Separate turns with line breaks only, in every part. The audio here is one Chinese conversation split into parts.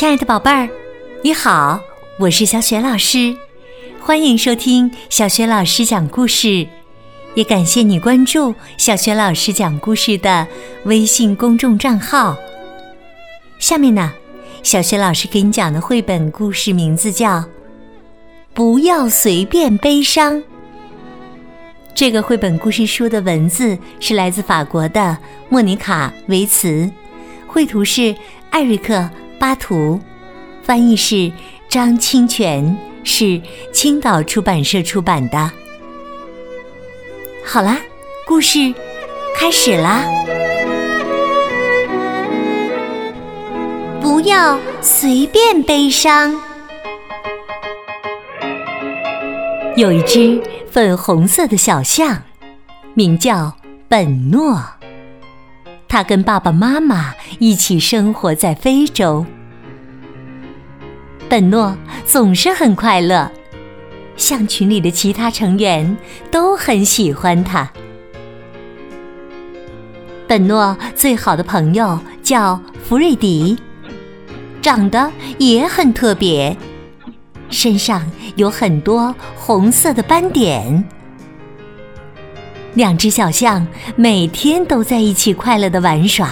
亲爱的宝贝儿，你好，我是小雪老师，欢迎收听小雪老师讲故事，也感谢你关注小雪老师讲故事的微信公众账号。下面呢，小雪老师给你讲的绘本故事名字叫《不要随便悲伤》。这个绘本故事书的文字是来自法国的莫妮卡·维茨，绘图是艾瑞克·巴图，翻译是张清泉，是青岛出版社出版的。好啦，故事开始啦！不要随便悲伤。有一只粉红色的小象，名叫本诺。他跟爸爸妈妈一起生活在非洲。本诺总是很快乐，象群里的其他成员都很喜欢他。本诺最好的朋友叫弗瑞迪，长得也很特别。身上有很多红色的斑点。两只小象每天都在一起快乐的玩耍，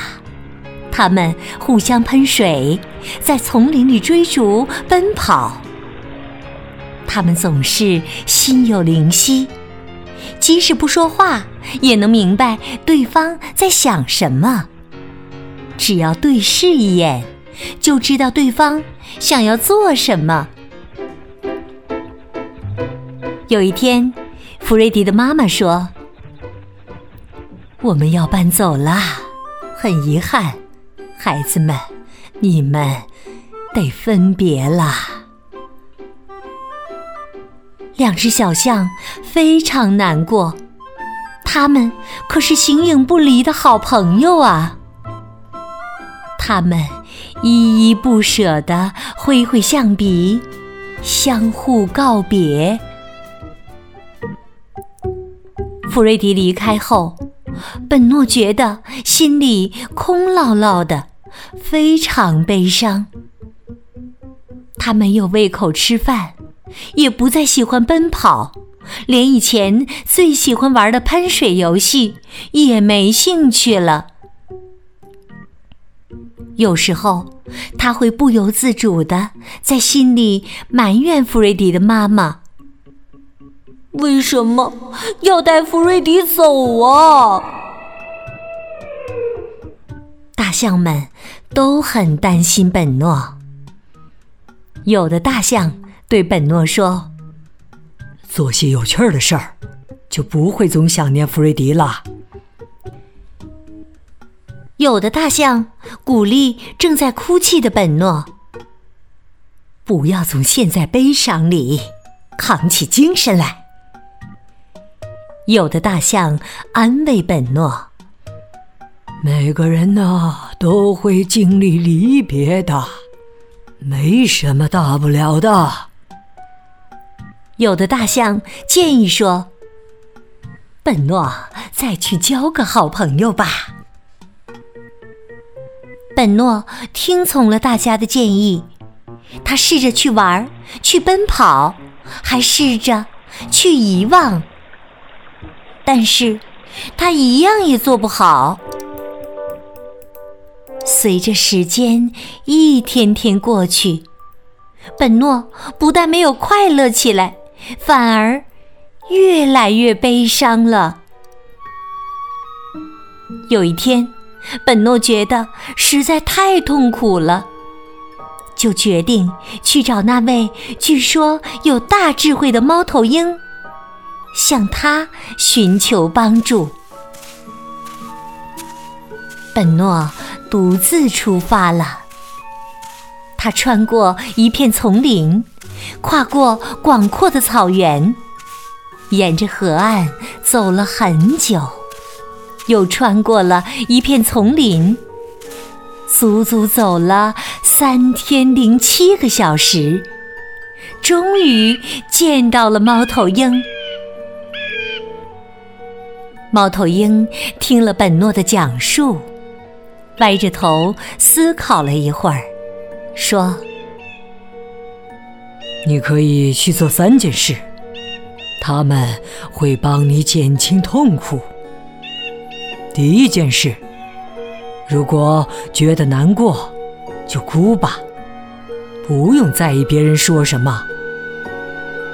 它们互相喷水，在丛林里追逐奔跑。它们总是心有灵犀，即使不说话，也能明白对方在想什么。只要对视一眼，就知道对方想要做什么。有一天，弗瑞迪的妈妈说：“我们要搬走啦，很遗憾，孩子们，你们得分别啦。”两只小象非常难过，他们可是形影不离的好朋友啊。他们依依不舍地挥挥象鼻，相互告别。弗瑞迪离开后，本诺觉得心里空落落的，非常悲伤。他没有胃口吃饭，也不再喜欢奔跑，连以前最喜欢玩的喷水游戏也没兴趣了。有时候，他会不由自主的在心里埋怨弗瑞迪的妈妈。为什么要带弗瑞迪走啊？大象们都很担心本诺。有的大象对本诺说：“
做些有趣儿的事儿，就不会总想念弗瑞迪了。”
有的大象鼓励正在哭泣的本诺：“不要总陷在悲伤里，扛起精神来。”有的大象安慰本诺：“
每个人呢都会经历离别的，没什么大不了的。”
有的大象建议说：“本诺，再去交个好朋友吧。”本诺听从了大家的建议，他试着去玩，去奔跑，还试着去遗忘。但是，他一样也做不好。随着时间一天天过去，本诺不但没有快乐起来，反而越来越悲伤了。有一天，本诺觉得实在太痛苦了，就决定去找那位据说有大智慧的猫头鹰。向他寻求帮助。本诺独自出发了。他穿过一片丛林，跨过广阔的草原，沿着河岸走了很久，又穿过了一片丛林，足足走了三天零七个小时，终于见到了猫头鹰。猫头鹰听了本诺的讲述，歪着头思考了一会儿，说：“
你可以去做三件事，他们会帮你减轻痛苦。第一件事，如果觉得难过，就哭吧，不用在意别人说什么。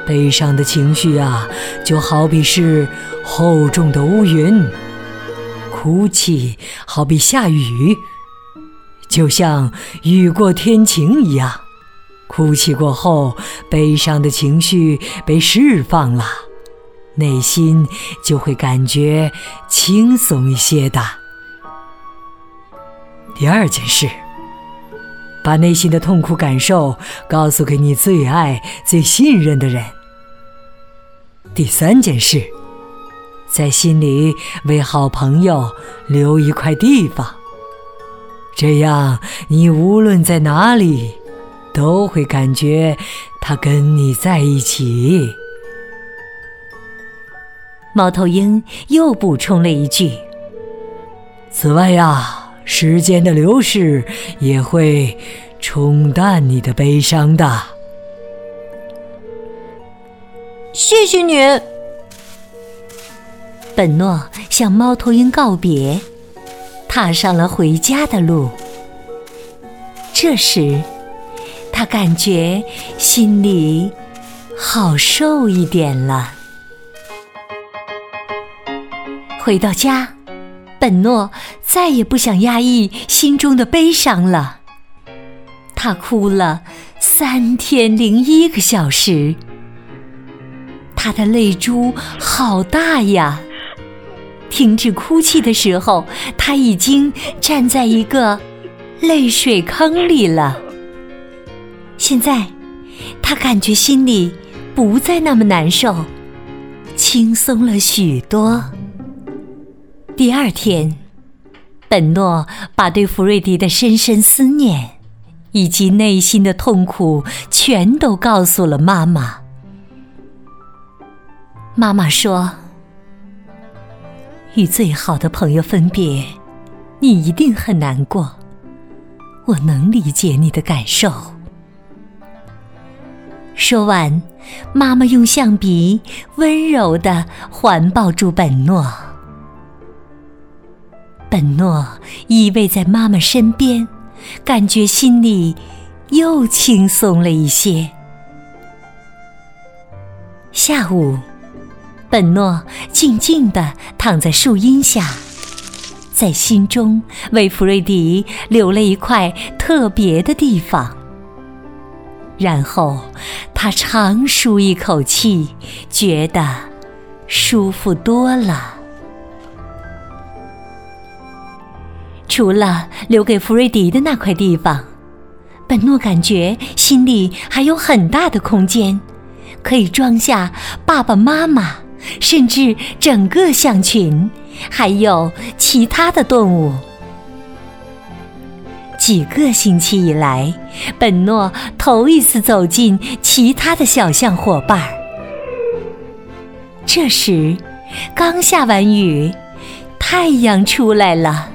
悲伤的情绪啊，就好比是厚重的乌云；哭泣好比下雨。”就像雨过天晴一样，哭泣过后，悲伤的情绪被释放了，内心就会感觉轻松一些的。第二件事，把内心的痛苦感受告诉给你最爱、最信任的人。第三件事，在心里为好朋友留一块地方。这样，你无论在哪里，都会感觉他跟你在一起。
猫头鹰又补充了一句：“
此外呀，时间的流逝也会冲淡你的悲伤的。”
谢谢你，
本诺向猫头鹰告别。踏上了回家的路。这时，他感觉心里好受一点了。回到家，本诺再也不想压抑心中的悲伤了。他哭了三天零一个小时，他的泪珠好大呀！停止哭泣的时候，他已经站在一个泪水坑里了。现在，他感觉心里不再那么难受，轻松了许多。第二天，本诺把对弗瑞迪的深深思念以及内心的痛苦全都告诉了妈妈。妈妈说。与最好的朋友分别，你一定很难过。我能理解你的感受。说完，妈妈用象鼻温柔的环抱住本诺。本诺依偎在妈妈身边，感觉心里又轻松了一些。下午。本诺静静地躺在树荫下，在心中为弗瑞迪留了一块特别的地方。然后他长舒一口气，觉得舒服多了。除了留给弗瑞迪的那块地方，本诺感觉心里还有很大的空间，可以装下爸爸妈妈。甚至整个象群，还有其他的动物。几个星期以来，本诺头一次走进其他的小象伙伴儿。这时，刚下完雨，太阳出来了，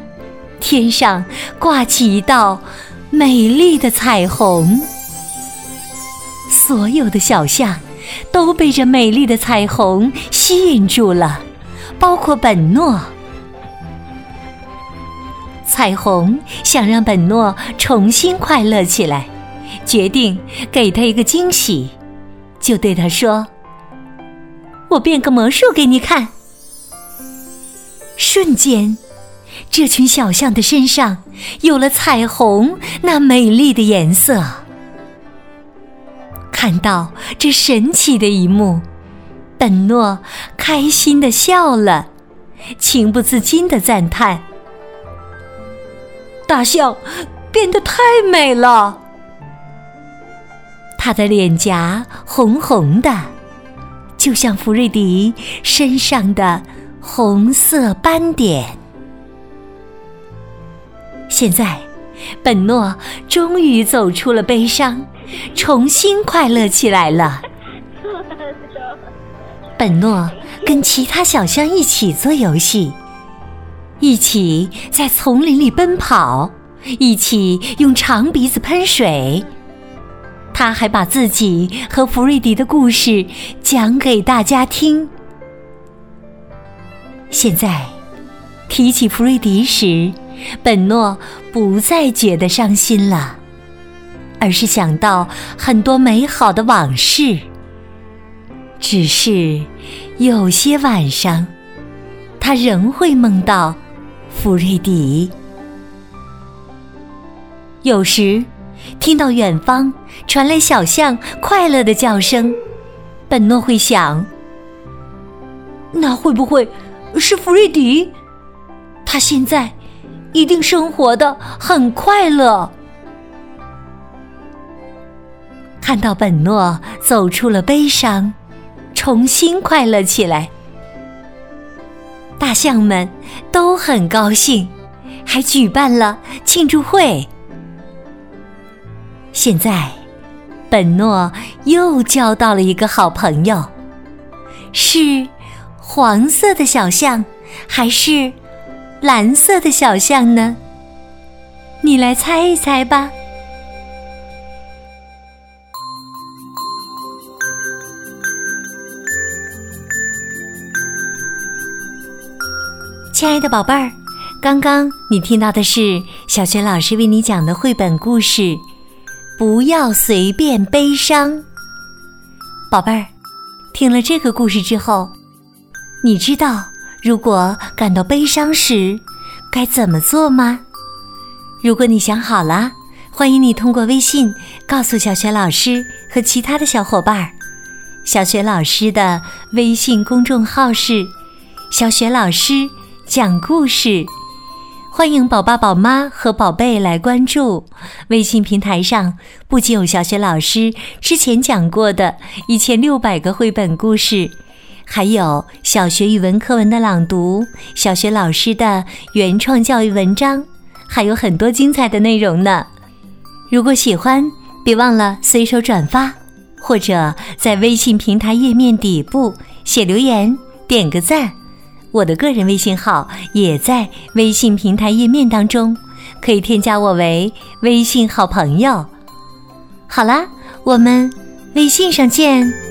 天上挂起一道美丽的彩虹。所有的小象。都被这美丽的彩虹吸引住了，包括本诺。彩虹想让本诺重新快乐起来，决定给他一个惊喜，就对他说：“我变个魔术给你看。”瞬间，这群小象的身上有了彩虹那美丽的颜色。看到这神奇的一幕，本诺开心的笑了，情不自禁的赞叹：“
大象变得太美了。”
他的脸颊红红的，就像弗瑞迪身上的红色斑点。现在，本诺终于走出了悲伤。重新快乐起来了。本诺跟其他小象一起做游戏，一起在丛林里奔跑，一起用长鼻子喷水。他还把自己和弗瑞迪的故事讲给大家听。现在提起弗瑞迪时，本诺不再觉得伤心了，而是想到很多美好的往事。只是有些晚上，他仍会梦到弗瑞迪。有时听到远方传来小象快乐的叫声，本诺会想：那会不会是弗瑞迪？他现在一定生活的很快乐。看到本诺走出了悲伤。重新快乐起来，大象们都很高兴，还举办了庆祝会。现在，本诺又交到了一个好朋友，是黄色的小象，还是蓝色的小象呢？你来猜一猜吧。亲爱的宝贝儿，刚刚你听到的是小学老师为你讲的绘本故事《不要随便悲伤》。宝贝儿，听了这个故事之后，你知道如果感到悲伤时该怎么做吗？如果你想好了，欢迎你通过微信告诉小学老师和其他的小伙伴儿。小学老师的微信公众号是“小学老师”。讲故事，欢迎宝爸宝妈和宝贝来关注微信平台上。不仅有小学老师之前讲过的一千六百个绘本故事，还有小学语文课文的朗读、小学老师的原创教育文章，还有很多精彩的内容呢。如果喜欢，别忘了随手转发，或者在微信平台页面底部写留言，点个赞。我的个人微信号也在微信平台页面当中，可以添加我为微信好朋友。好啦，我们微信上见。